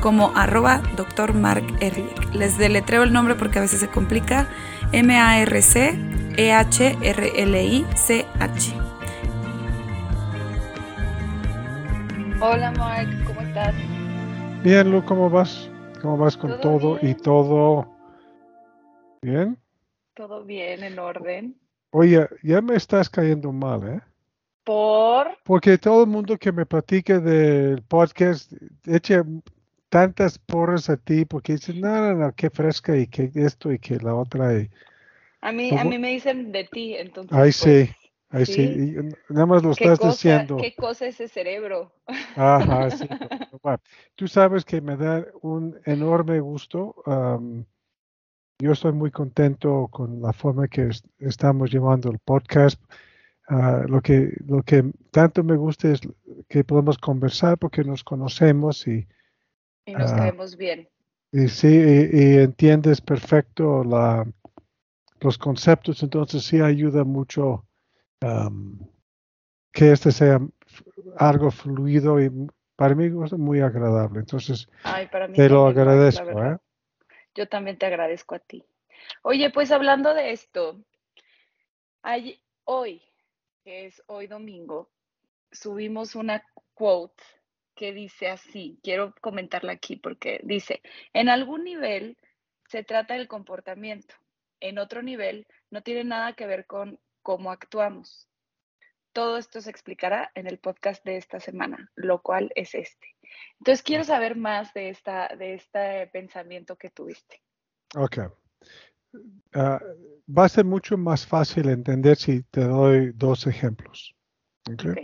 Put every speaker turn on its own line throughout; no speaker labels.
como arroba Dr. Mark Ehrlich. Les deletreo el nombre porque a veces se complica. M-A-R-C-E-H-R-L-I-C-H.
Hola Mark, ¿cómo estás?
Bien, Lu, ¿cómo vas? ¿Cómo vas con todo,
¿Todo
y todo? ¿Bien?
¿Todo bien, en orden?
Oye, ya me estás cayendo mal, ¿eh?
Por...
Porque todo el mundo que me platique del podcast echa tantas porras a ti porque dicen, no, no, no, qué fresca y que esto y que la otra. Y,
A mí, a
¿Cómo?
mí me dicen de ti, entonces...
Ay,
pues,
sí, ahí sí, nada más lo
¿Qué
estás
cosa,
diciendo.
qué cosa ese cerebro?
Ajá, sí. bueno, Tú sabes que me da un enorme gusto. am, yo estoy muy contento con la forma que es- estamos llevando el podcast. Ah, lo que lo que tanto me gusta es que podemos conversar porque nos conocemos y,
Y nos
Ah.
caemos bien.
y sí y, y entiendes perfecto la, los conceptos. Entonces sí ayuda mucho que este sea algo fluido y para mí es muy agradable. Entonces
Ay, para mí
te lo agradezco. ¿eh?
Yo también te agradezco a ti. Oye, pues hablando de esto, ay- hoy, que es hoy domingo, subimos una quote que dice así, quiero comentarla aquí porque dice, en algún nivel se trata del comportamiento, en otro nivel no tiene nada que ver con cómo actuamos. Todo esto se explicará en el podcast de esta semana, lo cual es este. Entonces quiero saber más de esta, de este pensamiento que tuviste.
Ok. Ah, va a ser mucho más fácil entender si te doy dos ejemplos. ¿ok?
Ok.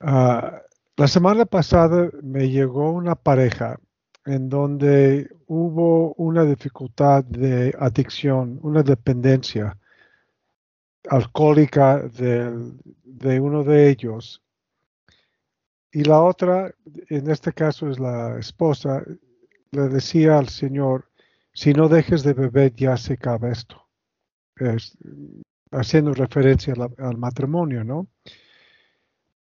Ah, la semana pasada me llegó una pareja en donde hubo una dificultad de adicción, una dependencia alcohólica de uno de ellos. Y la otra, en este caso es la esposa, le decía al Señor, si no dejes de beber ya se acaba esto. Es, haciendo referencia al matrimonio, ¿no?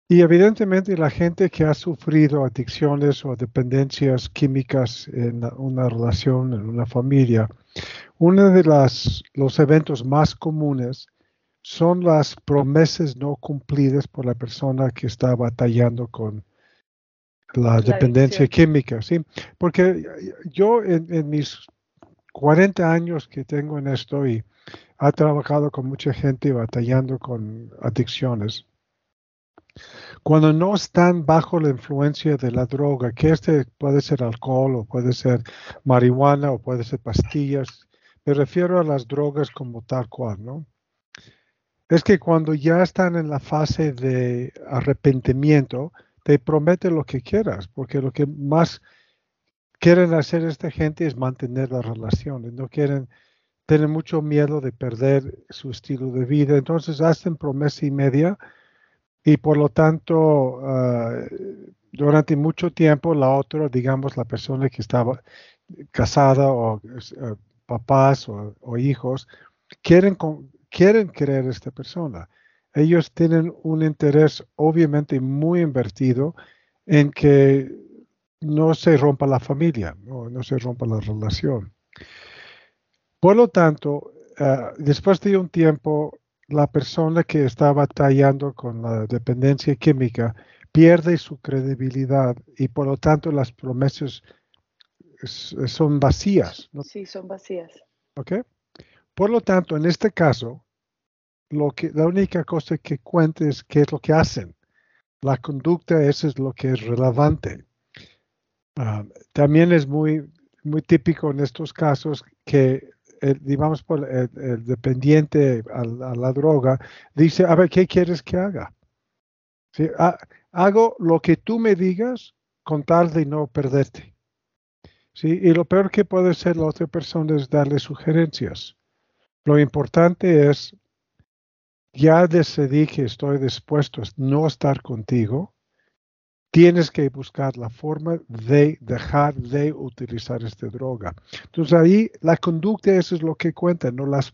Y evidentemente la gente que ha sufrido adicciones o dependencias químicas en una relación, en una familia, uno de las, los eventos más comunes son las promesas no cumplidas por la persona que está batallando con la
La
dependencia
adicción.
química, ¿sí? Porque yo en, en mis 40 años que tengo en esto y ha trabajado con mucha gente batallando con adicciones, cuando no están bajo la influencia de la droga, que este puede ser alcohol o puede ser marihuana o puede ser pastillas, me refiero a las drogas como tal cual, ¿no? Es que cuando ya están en la fase de arrepentimiento, te promete lo que quieras, porque lo que más quieren hacer esta gente es mantener las relaciones, no quieren, tienen mucho miedo de perder su estilo de vida, entonces hacen promesa y media y por lo tanto ah, durante mucho tiempo la otra, digamos la persona que estaba casada o eh, papás o, hijos, quieren, con- quieren querer a esta persona. Ellos tienen un interés obviamente muy invertido en que no se rompa la familia, no, no se rompa la relación. Por lo tanto, ah, después de un tiempo, la persona que está batallando con la dependencia química pierde su credibilidad y por lo tanto las promesas es- son vacías. ¿no?
Sí, son vacías.
¿ok? Por lo tanto, en este caso, lo que, la única cosa que cuenta es qué es lo que hacen. La conducta, eso es lo que es relevante. Ah, también es muy, muy típico en estos casos que, el, digamos, por el, el dependiente a, la- droga dice, a ver, ¿qué quieres que haga? Ha- hago lo que tú me digas con tal de no perderte. ¿sí? Y lo peor que puede hacer la otra persona es darle sugerencias. Lo importante es, ya decidí que estoy dispuesto a no estar contigo, tienes que buscar la forma de dejar de utilizar esta droga. Entonces ahí la conducta eso es lo que cuenta, no las,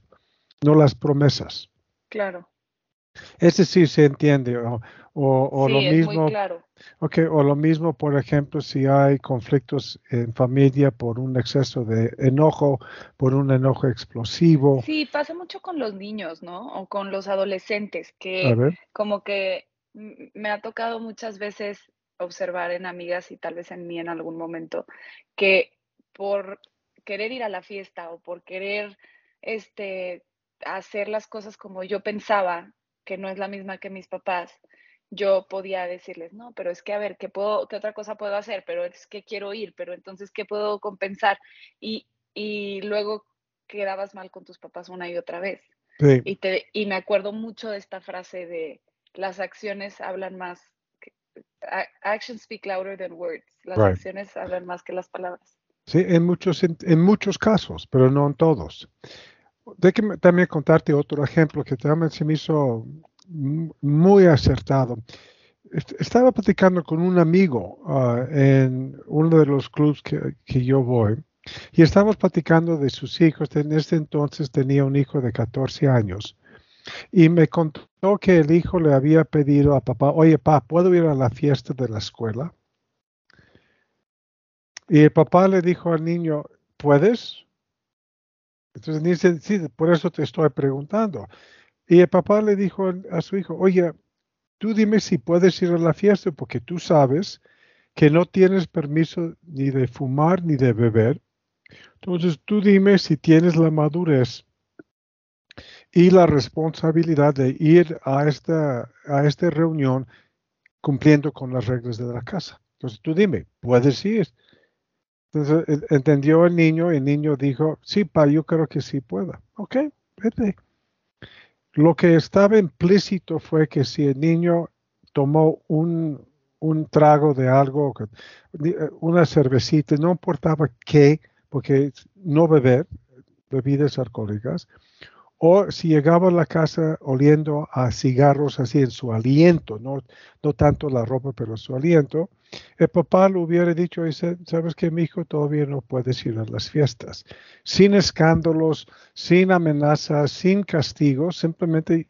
no las promesas.
Claro.
Ese sí se entiende. O, o,
sí,
lo
es
mismo.
muy claro.
Okay, o lo mismo, por ejemplo, si hay conflictos en familia por un exceso de enojo, por un enojo explosivo.
Sí, pasa mucho con los niños, ¿no? O con los adolescentes, que como que me ha tocado muchas veces observar en amigas y tal vez en mí en algún momento, que por querer ir a la fiesta o por querer este, hacer las cosas como yo pensaba, que no es la misma que mis papás, yo podía decirles, no, pero es que a ver, ¿qué, puedo, qué otra cosa puedo hacer? Pero es que quiero ir, pero entonces, ¿qué puedo compensar? Y, y luego quedabas mal con tus papás una y otra vez.
sí,
Y, te, y me acuerdo mucho de esta frase de las acciones hablan más, actions speak louder than words. Las
Right.
acciones hablan más que las palabras.
sí, en muchos, en, en muchos casos, pero no en todos. Déjame también contarte otro ejemplo que también se me hizo muy acertado. Est- Estaba platicando con un amigo ah, en uno de los clubs que, que yo voy y estábamos platicando de sus hijos. En ese entonces tenía un hijo de 14 años y me contó que el hijo le había pedido a papá, oye, papá, ¿puedo ir a la fiesta de la escuela? Y el papá le dijo al niño, ¿puedes? Entonces dice, sí, por eso te estoy preguntando. Y el papá le dijo a su hijo, oye, tú dime si puedes ir a la fiesta porque tú sabes que no tienes permiso ni de fumar ni de beber. Entonces tú dime si tienes la madurez y la responsabilidad de ir a esta, a esta reunión cumpliendo con las reglas de la casa. Entonces tú dime, ¿puedes ir? Entonces entendió el niño, el niño dijo, sí, pa, yo creo que sí pueda. Ok, vete. Lo que estaba implícito fue que si el niño tomó un, un trago de algo, eh, una cervecita, no importaba qué, porque no beber bebidas alcohólicas, o si llegaba a la casa oliendo a cigarros así en su aliento, no, no tanto la ropa, pero su aliento, el papá le hubiera dicho, "Dice, sabes que mi hijo todavía no puedes ir a las fiestas, sin escándalos, sin amenazas, sin castigos, simplemente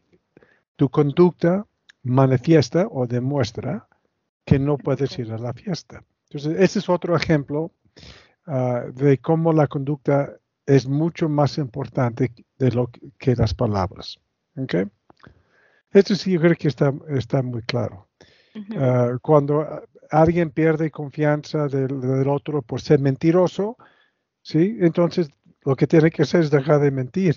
tu conducta manifiesta o demuestra que no puedes ir a la fiesta. Entonces, ese es otro ejemplo ah, de cómo la conducta es mucho más importante de lo que, las palabras. ¿ok? Esto sí yo creo que está, está muy claro. Ah, cuando alguien pierde confianza del, del otro por ser mentiroso, ¿sí? Entonces lo que tiene que hacer es dejar de mentir.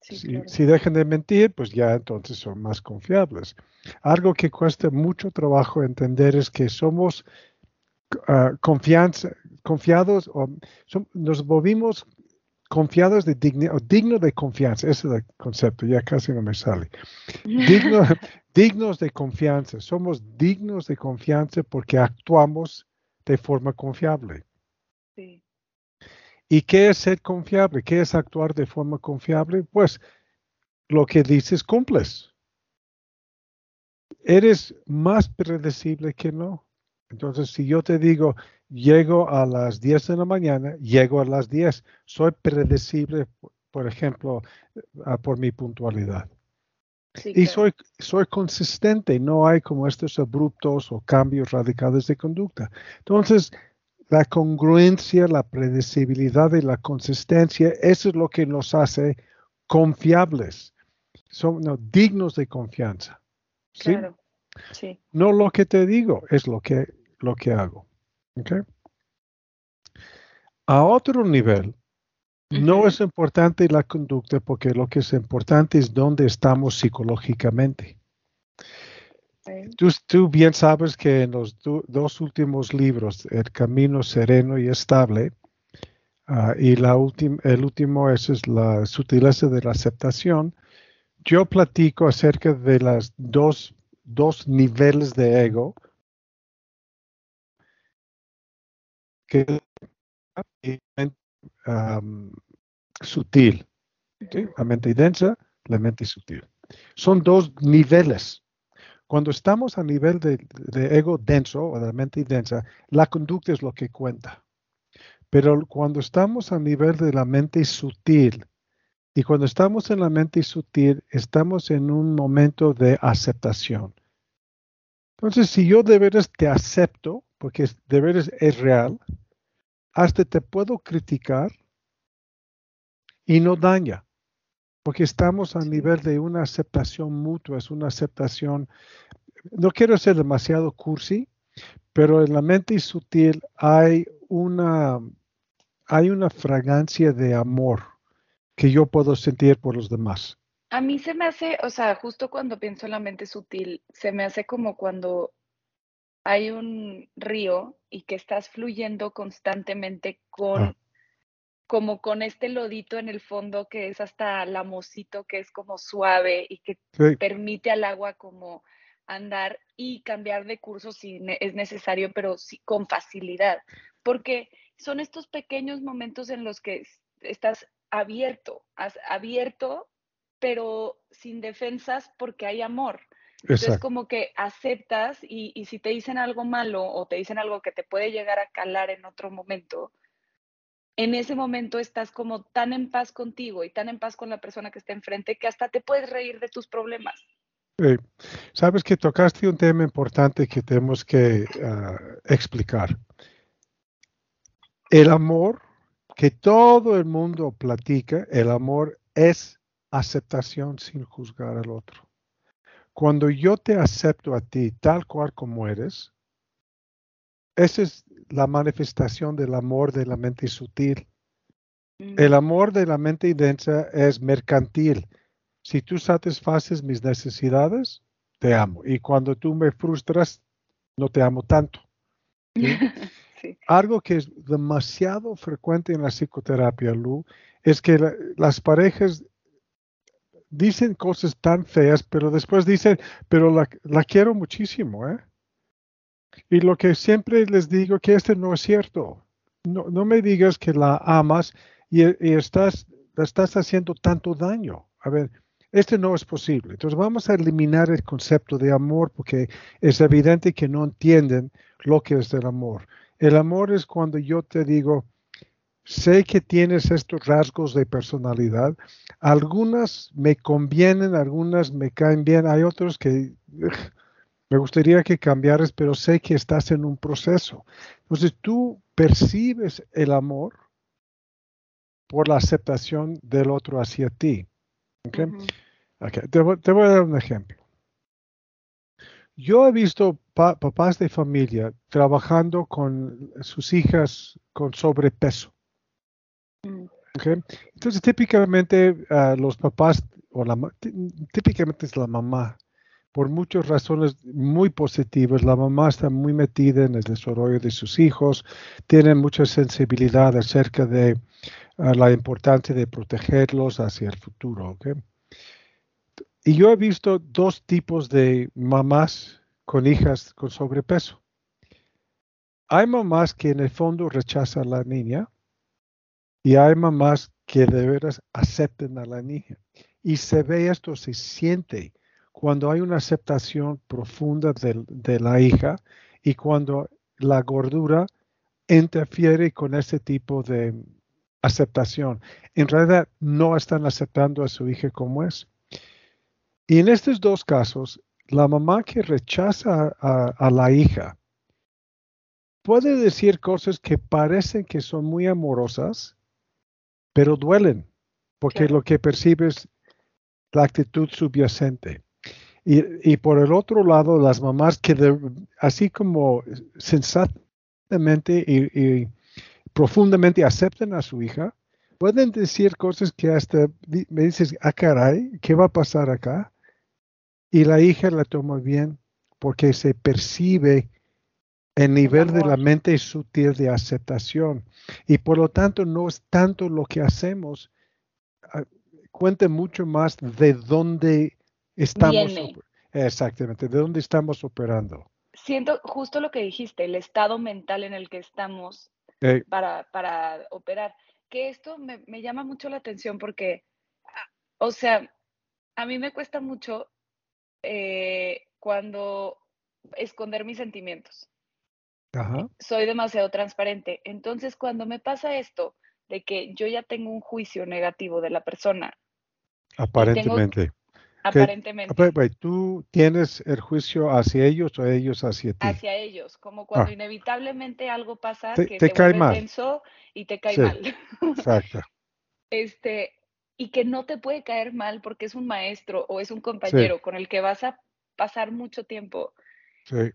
Sí,
Si,
claro.
si dejan de mentir, pues ya entonces son más confiables. Algo que cuesta mucho trabajo entender es que somos ah, confianza, confiados o som- nos volvimos confiados de digni- o digno de confianza. Ese es el concepto, ya casi no me sale. Digno, dignos de confianza. Somos dignos de confianza porque actuamos de forma confiable.
Sí,
¿Y qué es ser confiable? ¿Qué es actuar de forma confiable? Pues lo que dices cumples. Eres más predecible que no. Entonces, si yo te digo, llego a las 10 de la mañana, llego a las 10, soy predecible, por ejemplo, por mi puntualidad.
sí,
Y soy, soy consistente, no hay como estos abruptos o cambios radicales de conducta. Entonces, la congruencia, la predecibilidad y la consistencia, eso es lo que nos hace confiables, son no, dignos de confianza. ¿sí?
Claro, sí.
No lo que te digo, es lo que, lo que hago. A otro nivel, no es importante la conducta porque lo que es importante es dónde estamos psicológicamente. Tú, tú bien sabes que en los do- dos últimos libros, El Camino Sereno y Estable, ah, y la el último es la sutileza de la aceptación, yo platico acerca de las dos, dos niveles de ego que y sutil. La mente densa, la mente sutil. Son dos niveles. Cuando estamos a nivel de, ego denso o de la mente densa, la conducta es lo que cuenta. Pero cuando estamos a nivel de la mente sutil, y cuando estamos en la mente sutil, estamos en un momento de aceptación. Entonces, si yo de veras te acepto, porque de veras es real, hasta te puedo criticar y no daña, porque estamos a nivel de una aceptación mutua, es una aceptación, no quiero ser demasiado cursi, pero en la mente sutil hay una, hay una fragancia de amor que yo puedo sentir por los demás.
A mí se me hace, o sea, justo cuando pienso en la mente sutil, se me hace como cuando hay un río y que estás fluyendo constantemente con, ah. como con este lodito en el fondo que es hasta lamosito, que es como suave y que permite al agua como andar y cambiar de curso si es necesario, pero sí, con facilidad, porque son estos pequeños momentos en los que estás abierto, abierto, pero sin defensas porque hay amor. Entonces, como que aceptas y, y, si te dicen algo malo o te dicen algo que te puede llegar a calar en otro momento, en ese momento estás como tan en paz contigo y tan en paz con la persona que está enfrente que hasta te puedes reír de tus problemas.
Sabes que tocaste un tema importante que tenemos que ah, explicar. El amor que todo el mundo platica, el amor es aceptación sin juzgar al otro. Cuando yo te acepto a ti tal cual como eres, esa es la manifestación del amor de la mente sutil. El amor de la mente densa es mercantil. Si tú satisfaces mis necesidades, te amo. Y cuando tú me frustras, no te amo tanto. Algo que es demasiado frecuente en la psicoterapia, Lu, es que las parejas dicen cosas tan feas, pero después dicen, pero la, quiero muchísimo, ¿eh? Y lo que siempre les digo que este no es cierto. No, no me digas que la amas y, estás, estás haciendo tanto daño. A ver, este no es posible. Entonces vamos a eliminar el concepto de amor porque es evidente que no entienden lo que es el amor. El amor es cuando yo te digo, sé que tienes estos rasgos de personalidad. Algunas me convienen, algunas me caen bien, hay otros que me gustaría que cambiaras, pero sé que estás en un proceso. Entonces tú percibes el amor por la aceptación del otro hacia ti. Te, voy a dar un ejemplo. Yo he visto papás de familia trabajando con sus hijas con sobrepeso. Mm. Entonces, típicamente los papás, o la, típicamente es la mamá, por muchas razones muy positivas, la mamá está muy metida en el desarrollo de sus hijos, tiene mucha sensibilidad acerca de la importancia de protegerlos hacia el futuro. Y yo he visto dos tipos de mamás con hijas con sobrepeso. Hay mamás que en el fondo rechazan a la niña y hay mamás que de veras acepten a la niña. Y se ve esto, se siente cuando hay una aceptación profunda de, de la hija y cuando la gordura interfiere con ese tipo de aceptación. En realidad no están aceptando a su hija como es. Y en estos dos casos, la mamá que rechaza a, la hija puede decir cosas que parecen que son muy amorosas, pero duelen, porque lo que percibe es la actitud subyacente. Y, por el otro lado, las mamás que así como sensatamente y, profundamente aceptan a su hija, pueden decir cosas que hasta me dices, ah, caray, ¿qué va a pasar acá? Y la hija la toma bien porque se percibe el nivel de la mente sutil de aceptación. Y por lo tanto no es tanto lo que hacemos, ah, cuenta mucho más de dónde estamos. Exactamente, de dónde estamos operando.
Siento justo lo que dijiste, el estado mental en el que estamos para, para operar. Que esto me, me, llama mucho la atención porque, ah, o sea, a mí me cuesta mucho eh, cuando esconder mis sentimientos. Soy demasiado transparente. Entonces, cuando me pasa esto, de que yo ya tengo un juicio negativo de la persona.
Aparentemente.
aparentemente.
¿Tú tienes el juicio hacia ellos o ellos hacia ti?
Hacia ellos, como cuando ah. inevitablemente algo pasa que te, cae mal. tenso y te cae mal.
Exacto.
este, y que no te puede caer mal porque es un maestro o es un compañero con el que vas a pasar mucho tiempo.
Sí.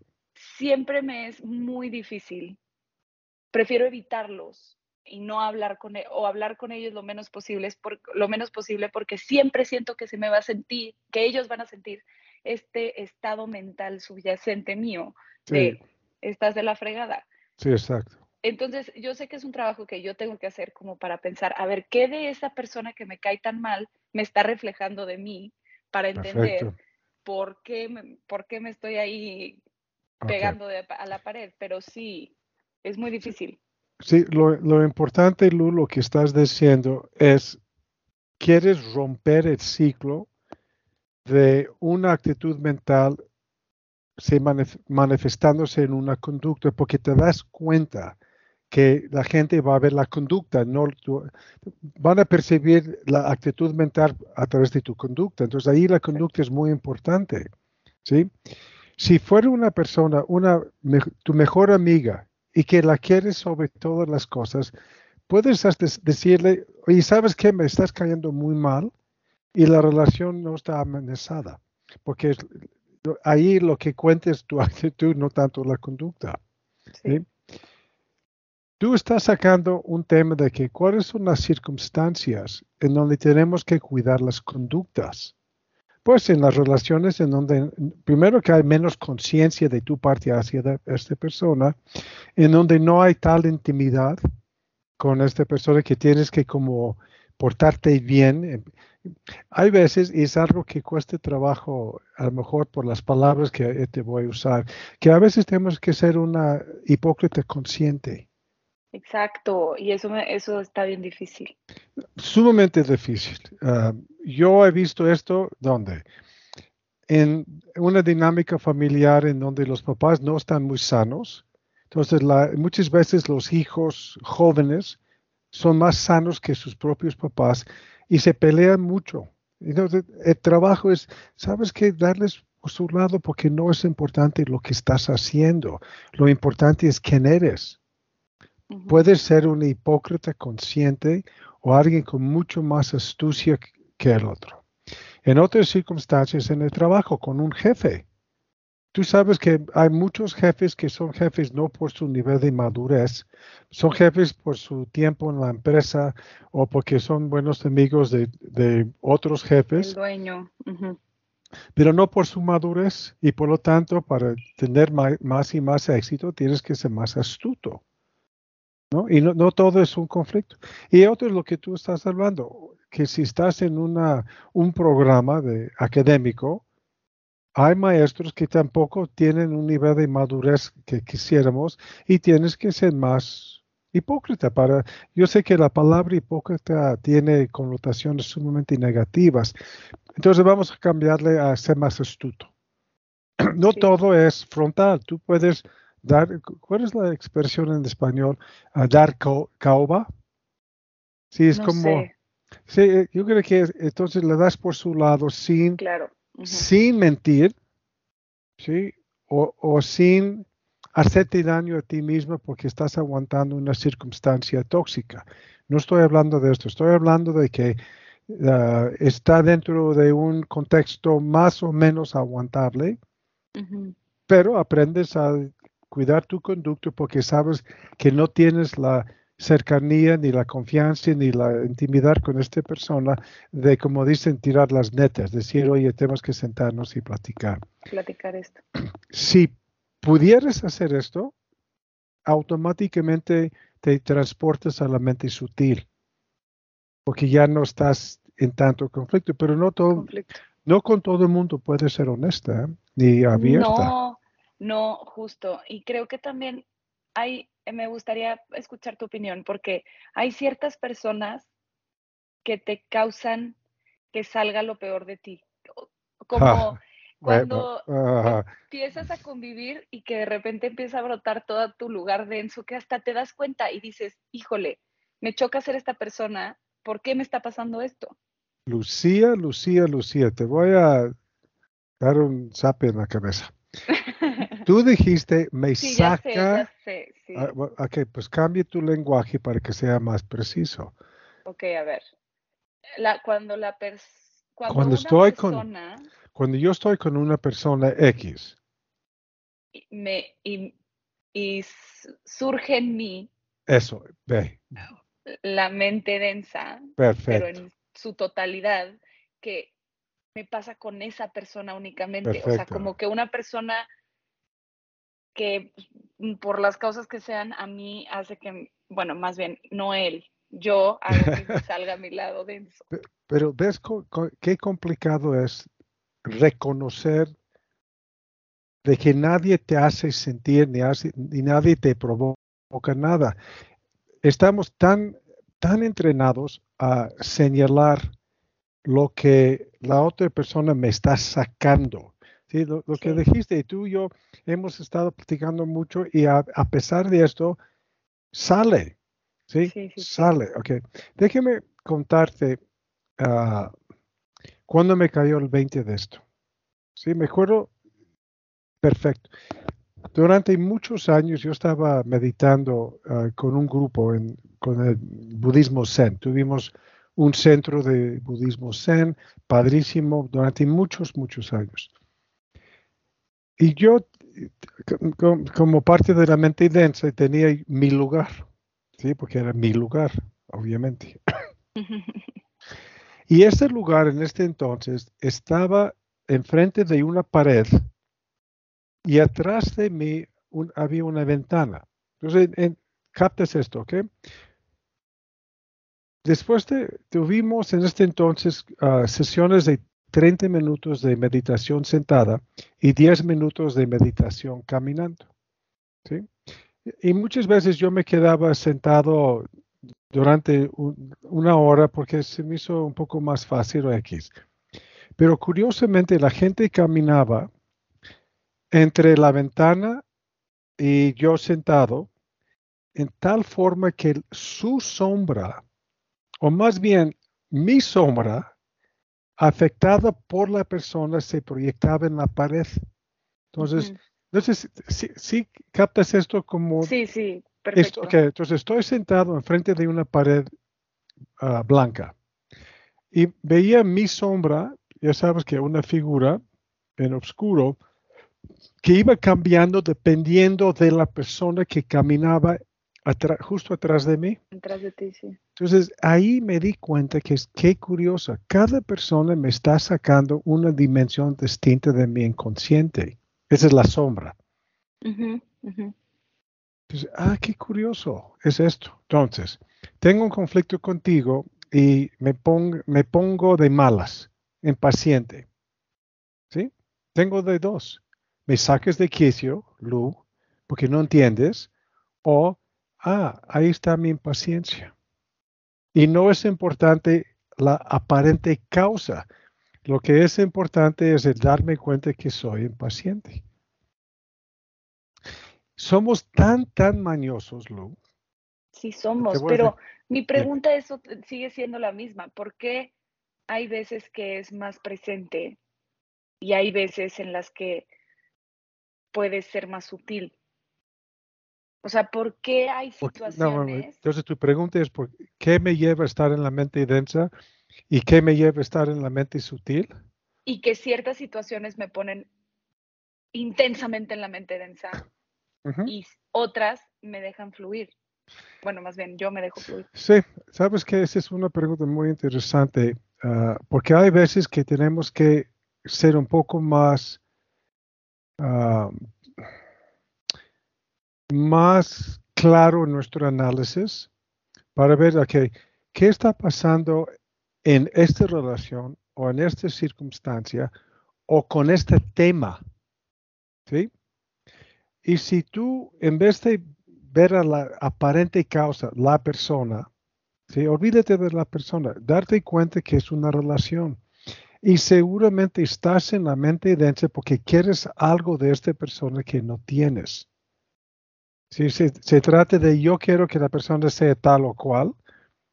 Siempre me es muy difícil. Prefiero evitarlos y no hablar con ellos o hablar con ellos lo menos posible es por, lo menos posible porque siempre siento que se me va a sentir que ellos van a sentir este estado mental subyacente mío de estás de la fregada.
Sí, exacto.
Entonces, yo sé que es un trabajo que yo tengo que hacer como para pensar, a ver, ¿qué de esa persona que me cae tan mal me está reflejando de mí para entender por qué, por qué me estoy ahí pegando a la pared? Pero sí, es muy difícil.
Sí, lo, lo importante, Lu, lo que estás diciendo es, quieres romper el ciclo de una actitud mental se manifestándose en una conducta porque te das cuenta que la gente va a ver la conducta, no van a percibir la actitud mental a través de tu conducta. Entonces ahí la conducta es muy importante. ¿sí? Si fuera una persona, una, tu mejor amiga, y que la quieres sobre todas las cosas, puedes decirle, oye, ¿sabes qué? Me estás cayendo muy mal y la relación no está amenazada, porque ahí lo que cuenta es tu actitud, no tanto la conducta. Tú estás sacando un tema de que cuáles son las circunstancias en donde tenemos que cuidar las conductas. Pues en las relaciones en donde, primero que hay menos conciencia de tu parte hacia esta persona, en donde no hay tal intimidad con esta persona que tienes que como portarte bien. Hay veces, y es algo que cuesta trabajo, a lo mejor por las palabras que te voy a usar, que a veces tenemos que ser una hipócrita consciente.
Exacto, y eso, eso está bien difícil.
Sumamente difícil. Ah, yo he visto esto, ¿dónde? En una dinámica familiar en donde los papás no están muy sanos. Entonces, muchas veces los hijos jóvenes son más sanos que sus propios papás y se pelean mucho. Entonces, el trabajo es, ¿sabes qué? Darles por su lado porque no es importante lo que estás haciendo. Lo importante es quién eres. Puedes ser un hipócrita consciente o alguien con mucho más astucia que el otro. En otras circunstancias, en el trabajo con un jefe, tú sabes que hay muchos jefes que son jefes no por su nivel de madurez, son jefes por su tiempo en la empresa o porque son buenos amigos de, otros jefes.
El dueño.
Pero no por su madurez y por lo tanto para tener más y más éxito tienes que ser más astuto. ¿No? Y no, no, todo es un conflicto. Y otro es lo que tú estás hablando, que si estás en una, un programa de, académico, hay maestros que tampoco tienen un nivel de madurez que quisiéramos y tienes que ser más hipócrita para yo sé que la palabra hipócrita tiene connotaciones sumamente negativas entonces vamos a cambiarle a ser más astuto no todo es frontal tú puedes dar, ¿cuál es la expresión en español? dar caoba. Sí, es como, sí, eh, yo creo que entonces le das por su lado sin, sin mentir, sí, o, o sin hacerte daño a ti mismo porque estás aguantando una circunstancia tóxica. No estoy hablando de esto, estoy hablando de que ah, está dentro de un contexto más o menos aguantable, pero aprendes a cuidar tu conducto porque sabes que no tienes la cercanía, ni la confianza, ni la intimidad con esta persona de, como dicen, tirar las netas, decir, oye, tenemos que sentarnos y platicar.
Platicar esto.
Si pudieras hacer esto, automáticamente te transportas a la mente sutil, porque ya no estás en tanto conflicto, pero no todo, no con todo el mundo puede ser honesta ¿eh? ni abierta.
No, no, justo. Y creo que también hay, me gustaría escuchar tu opinión, porque hay ciertas personas que te causan que salga lo peor de ti. Como cuando empiezas a convivir y que de repente empieza a brotar todo tu lugar denso, que hasta te das cuenta y dices, híjole, me choca ser esta persona, ¿por qué me está pasando esto?
Lucía, Lucía, Lucía, te voy a dar un zap en la cabeza. Tú dijiste, me saca. Ah, ok, pues cambie tu lenguaje para que sea más preciso.
Ok, a ver. cuando la persona.
Cuando, estoy con. Cuando yo estoy con una persona X.
Me, y, y surge en mí.
Eso, ve.
La mente densa.
Perfecto.
Pero en su totalidad, que me pasa con esa persona únicamente. O sea, como que una persona que mm, por las causas que sean, a mí hace que, bueno, más bien, no él, yo hago que salga a mi lado denso.
Pero ves qué complicado es reconocer de que nadie te hace sentir ni, hace, ni nadie te provoca nada. Estamos tan, tan entrenados a señalar lo que la otra persona me está sacando. ¿Sí? Lo, que dijiste, tú y yo hemos estado platicando mucho y a, pesar de esto, sale. ¿sí? sale. Ok. Déjeme contarte uh, cuándo me cayó el 20 de esto. Sí, me acuerdo perfecto. Durante muchos años yo estaba meditando ah, con un grupo en, con el budismo zen. Tuvimos un centro de budismo zen, padrísimo, durante muchos, muchos años. Y yo, como parte de la mente densa, tenía mi lugar, ¿sí? porque era mi lugar, obviamente. y ese lugar en este entonces estaba enfrente de una pared y atrás de mí había una ventana. Entonces, en, captas esto, ¿ok? Después de, tuvimos en este entonces ah, sesiones de 30 minutos de meditación sentada y 10 minutos de meditación caminando. Y muchas veces yo me quedaba sentado durante una hora porque se me hizo un poco más fácil o X. Pero curiosamente la gente caminaba entre la ventana y yo sentado en tal forma que su sombra o más bien mi sombra afectada por la persona se proyectaba en la pared. Entonces, entonces sí, captas esto como...
Sí, sí, perfecto.
entonces estoy sentado enfrente de una pared ah, blanca y veía mi sombra, ya sabes que una figura en oscuro, que iba cambiando dependiendo de la persona que caminaba justo atrás de mí.
Atrás de ti, sí.
Entonces ahí me di cuenta que es qué curiosa. Cada persona me está sacando una dimensión distinta de mi inconsciente. Esa es la sombra. Entonces, ah, qué curioso es esto. Entonces, tengo un conflicto contigo y me, me pongo de malas, impaciente. ¿Sí? Tengo de dos. Me saques de quicio, Lu, porque no entiendes, o ah, ahí está mi impaciencia. Y no es importante la aparente causa. Lo que es importante es el darme cuenta que soy impaciente. Somos tan, tan mañosos, Lu.
Sí, somos, pero mi pregunta eso sigue siendo la misma. ¿Por qué hay veces que es más presente y hay veces en las que puede ser más sutil? O sea, ¿por qué hay situaciones?
entonces tu pregunta es, ¿por qué me lleva a estar en la mente densa y qué me lleva a estar en la mente sutil?
Y que ciertas situaciones me ponen intensamente en la mente densa y otras me dejan fluir. Bueno, más bien, yo me dejo fluir.
Sí, sabes que esa es una pregunta muy interesante, ah, porque hay veces que tenemos que ser un poco más ah, más claro nuestro análisis para ver okay, qué está pasando en esta relación o en esta circunstancia o con este tema. ¿sí? Y si tú, en vez de ver a la aparente causa, la persona, ¿sí? olvídate de la persona, darte cuenta que es una relación. Y seguramente estás en la mente densa porque quieres algo de esta persona que no tienes. Si se, se trata de yo quiero que la persona sea tal o cual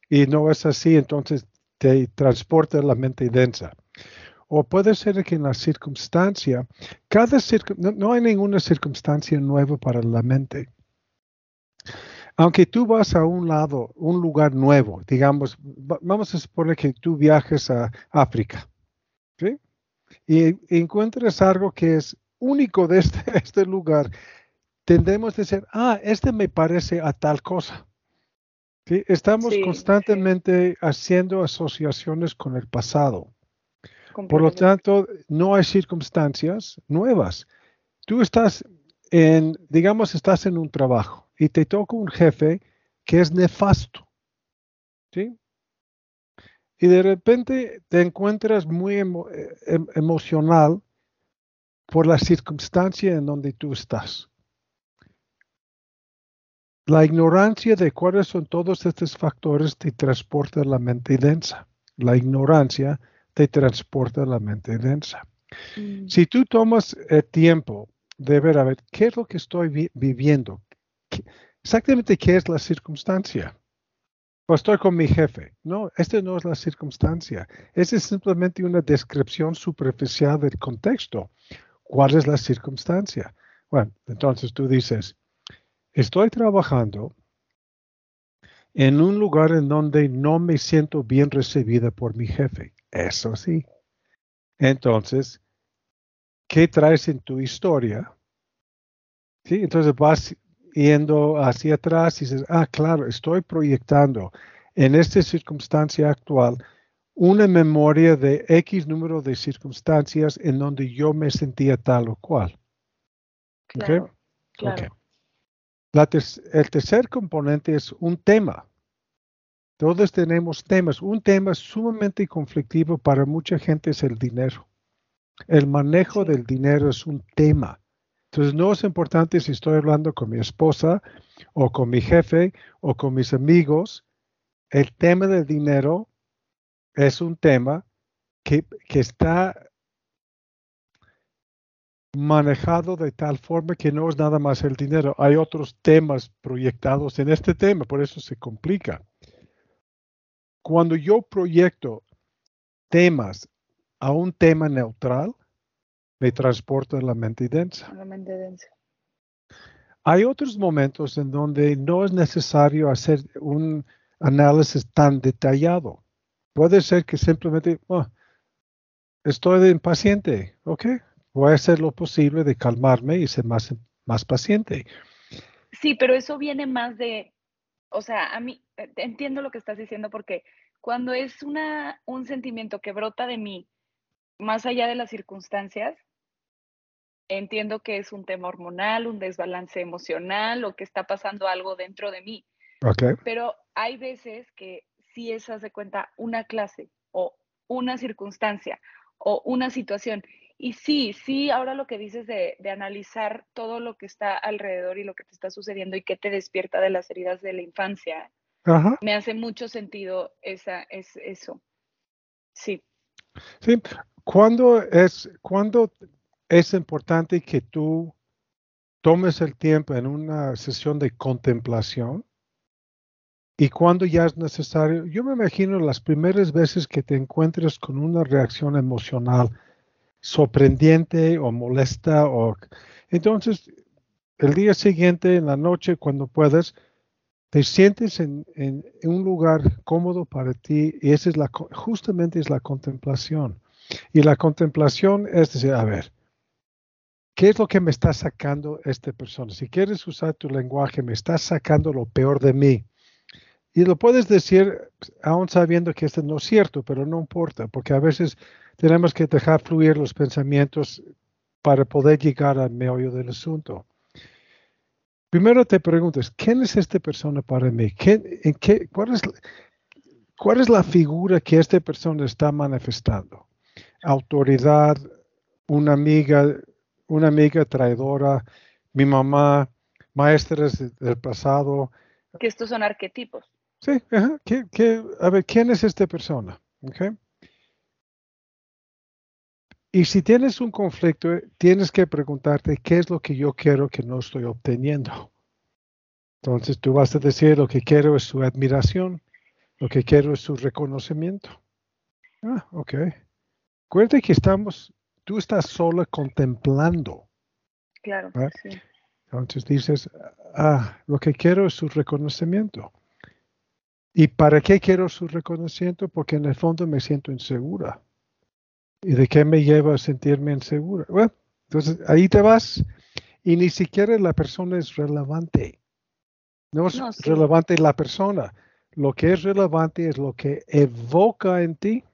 y no es así, entonces te transporta la mente densa. O puede ser que en la circunstancia, cada no, hay ninguna circunstancia nueva para la mente. Aunque tú vas a un lado, un lugar nuevo, digamos, vamos a suponer que tú viajes a África, ¿sí? Y encuentras algo que es único de este, este lugar, tendemos a decir, ah, este me parece a tal cosa. ¿Sí? Estamos constantemente haciendo asociaciones con el pasado. Por lo tanto, no hay circunstancias nuevas. Tú estás en, digamos, estás en un trabajo y te toca un jefe que es nefasto. ¿Sí? Y de repente te encuentras muy eh, em, emocional por la circunstancia en donde tú estás. La ignorancia de cuáles son todos estos factores te transporta a la mente densa. La ignorancia te transporta la mente densa. Mm. Si tú tomas el tiempo de ver, a ver, ¿qué es lo que estoy viviendo? exactamente qué es la circunstancia. Pues estoy con mi jefe. No, esta no es la circunstancia. Esa es simplemente una descripción superficial del contexto. ¿Cuál es la circunstancia? Bueno, entonces tú dices, estoy trabajando en un lugar en donde no me siento bien recibida por mi jefe. Eso sí. Entonces, ¿qué traes en tu historia? ¿Sí? Entonces vas yendo hacia atrás y dices, ah, claro, estoy proyectando en esta circunstancia actual una memoria de X número de circunstancias en donde yo me sentía tal o cual.
Claro, claro.
El tercer componente es un tema. Todos tenemos temas. Un tema sumamente conflictivo para mucha gente es el dinero. El manejo del dinero es un tema. Entonces no es importante si estoy hablando con mi esposa o con mi jefe o con mis amigos. El tema del dinero es un tema que, que está manejado de tal forma que no es nada más el dinero. Hay otros temas proyectados en este tema, por eso se complica. Cuando yo proyecto temas a un tema neutral, me transporta a la mente densa.
La mente densa.
Hay otros momentos en donde no es necesario hacer un análisis tan detallado. Puede ser que simplemente, oh, estoy impaciente, ok, voy a hacer lo posible de calmarme y ser más, más paciente.
Sí, pero eso viene más de, o sea, a mí eh, entiendo lo que estás diciendo porque cuando es una, un sentimiento que brota de mí, más allá de las circunstancias, entiendo que es un tema hormonal, un desbalance emocional o que está pasando algo dentro de mí.
Okay.
Pero hay veces que sí es, haz de cuenta, una clase o una circunstancia o una situación. Y sí, sí, ahora lo que dices de, de, analizar todo lo que está alrededor y lo que te está sucediendo y qué te despierta de las heridas de la infancia, me hace mucho sentido esa, es, eso. Sí.
Sí, ¿cuándo es, cuando es importante que tú tomes el tiempo en una sesión de contemplación? Y cuando ya es necesario, yo me imagino las primeras veces que te encuentres con una reacción emocional sorprendente o molesta o entonces el día siguiente en la noche cuando puedas te sientes en, un lugar cómodo para ti y esa es la, justamente es la contemplación. Y la contemplación es decir, a ver, ¿qué es lo que me está sacando esta persona? Si quieres usar tu lenguaje, me está sacando lo peor de mí. Y lo puedes decir aún sabiendo que esto no es cierto, pero no importa, porque a veces tenemos que dejar fluir los pensamientos para poder llegar al meollo del asunto. Primero te preguntas, ¿quién es esta persona para mí? en qué, cuál, es, ¿Cuál es la figura que esta persona está manifestando? Autoridad, una amiga, una amiga traidora, mi mamá, maestras del pasado.
Que estos son arquetipos.
Sí, ajá. a ver, ¿quién es esta persona? Okay. Y si tienes un conflicto, tienes que preguntarte qué es lo que yo quiero que no estoy obteniendo. Entonces tú vas a decir lo que quiero es su admiración, lo que quiero es su reconocimiento. Ah, ok. Acuérdate que estamos, tú estás sola contemplando.
Claro, sí.
Entonces dices, ah, lo que quiero es su reconocimiento. ¿Y para qué quiero su reconocimiento? Porque en el fondo me siento insegura. ¿Y de qué me lleva a sentirme insegura? Bueno, entonces ahí te vas y ni siquiera la persona es relevante. No es relevante la persona. Lo que es relevante es lo que evoca en ti.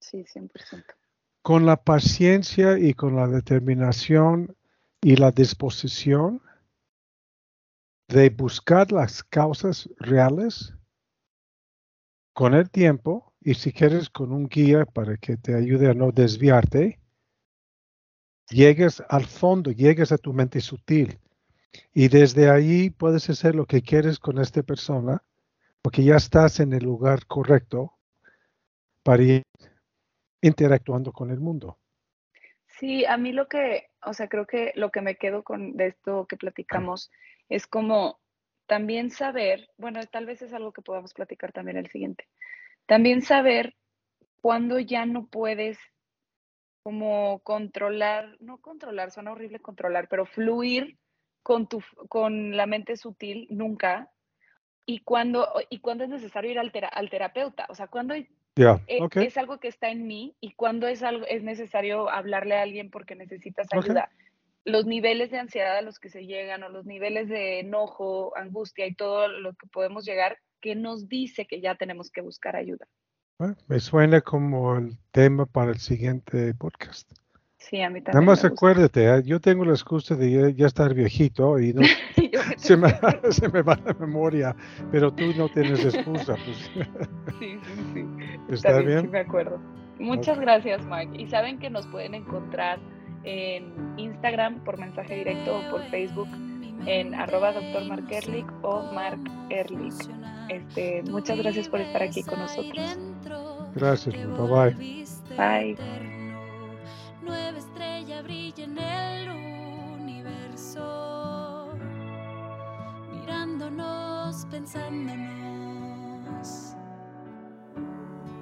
Sí, 100%.
Con la paciencia y con la determinación y la disposición de buscar las causas reales con el tiempo y si quieres con un guía para que te ayude a no desviarte, llegues al fondo, llegues a tu mente sutil y desde ahí puedes hacer lo que quieres con esta persona porque ya estás en el lugar correcto para ir interactuando con el mundo.
Sí, a mí lo que, o sea, creo que lo que me quedo con de esto que platicamos es como también saber, bueno, tal vez es algo que podamos platicar también el siguiente, también saber cuándo ya no puedes como controlar, no controlar, suena horrible controlar, pero fluir con, tu, con la mente sutil nunca. Y cuando, y cuando es necesario ir al, al terapeuta, o sea, cuando e, es, algo que está en mí y cuando es, algo, es necesario hablarle a alguien porque necesitas ayuda. Los niveles de ansiedad a los que se llegan o los niveles de enojo, angustia y todo lo que podemos llegar que nos dice que ya tenemos que buscar ayuda.
me suena como el tema para el siguiente podcast.
Sí, a mí también.
Nada más acuérdate, ¿eh? yo tengo la excusa de ya, estar viejito y no, se, me, se, me, va la memoria, pero tú no tienes excusa. Pues.
Sí, sí, sí.
¿Está bien?
Sí, me acuerdo. Muchas gracias, Mike. Y saben que nos pueden encontrar en Instagram por mensaje directo o por Facebook en arroba doctor Mark Erlich o Mark Erlich. Este, muchas gracias por estar aquí con nosotros.
Gracias, bye bye.
Bye.
Nueva estrella brilla en el universo, mirándonos, pensándonos.